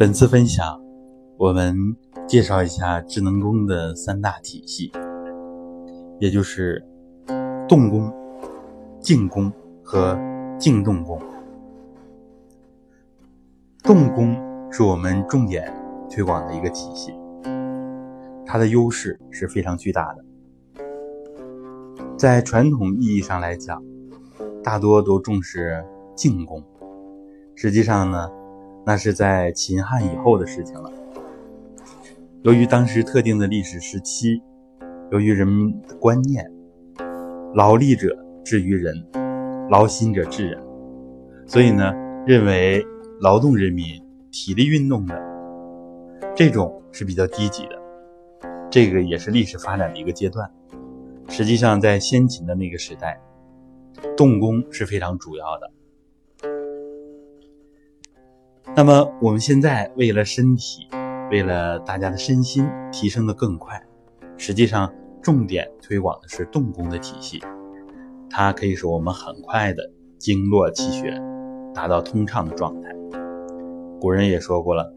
本次分享，我们介绍一下智能功的三大体系，也就是动功、静功和静动功。动功是我们重点推广的一个体系，它的优势是非常巨大的。在传统意义上来讲，大多都重视静功，实际上呢，那是在秦汉以后的事情了。由于当时特定的历史时期，由于人们的观念，劳力者治于人，劳心者治人，所以呢，认为劳动人民体力运动的这种是比较低级的，这个也是历史发展的一个阶段。实际上，在先秦的那个时代，动工是非常主要的。那么我们现在为了身体，为了大家的身心提升的更快，实际上重点推广的是动功的体系，它可以使我们很快的经络气血达到通畅的状态。古人也说过了：“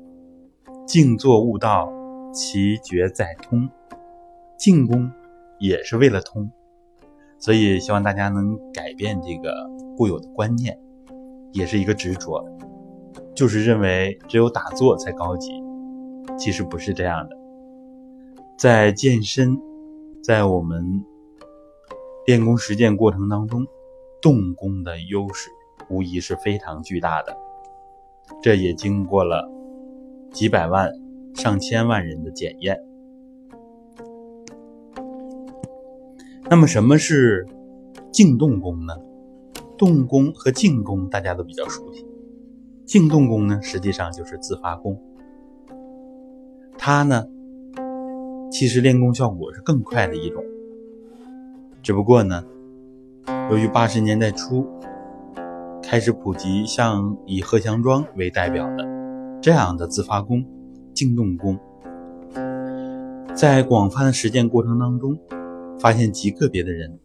静坐悟道，其觉在通。”静功。也是为了通，所以希望大家能改变这个固有的观念，也是一个执着，就是认为只有打坐才高级，其实不是这样的。在健身，在我们练功实践过程当中，动功的优势无疑是非常巨大的，这也经过了几百万、上千万人的检验。那么什么是静动功呢？动功和静功大家都比较熟悉。静动功呢，实际上就是自发功。它呢，其实练功效果是更快的一种。只不过呢，由于八十年代初开始普及像以贺祥庄为代表的这样的自发功、静动功，在广泛的实践过程当中。发现极个别的人，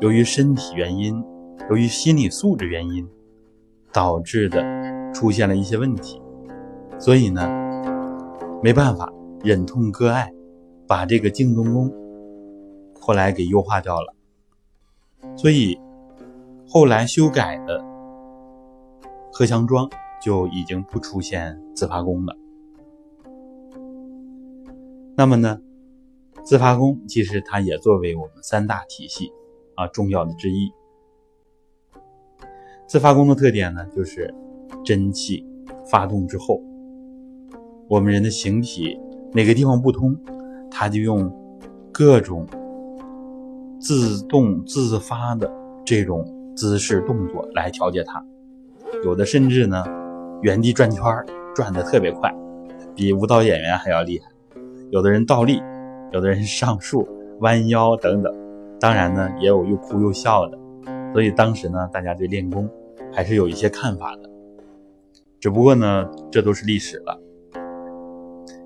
由于身体原因，由于心理素质原因，导致的出现了一些问题，所以呢，没办法忍痛割爱，把这个静动功后来给优化掉了。所以后来修改的贺祥庄就已经不出现自发功了。那么呢？自发功其实它也作为我们三大体系啊重要的之一。自发功的特点呢，就是真气发动之后，我们人的形体哪个地方不通，它就用各种自动自发的这种姿势动作来调节它。有的甚至呢，原地转圈转的特别快，比舞蹈演员还要厉害。有的人倒立。有的人上树、弯腰等等，当然呢，也有又哭又笑的。所以当时呢，大家对练功还是有一些看法的。只不过呢，这都是历史了。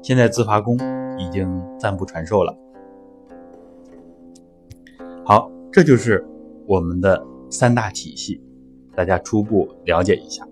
现在自发功已经暂不传授了。好，这就是我们的三大体系，大家初步了解一下。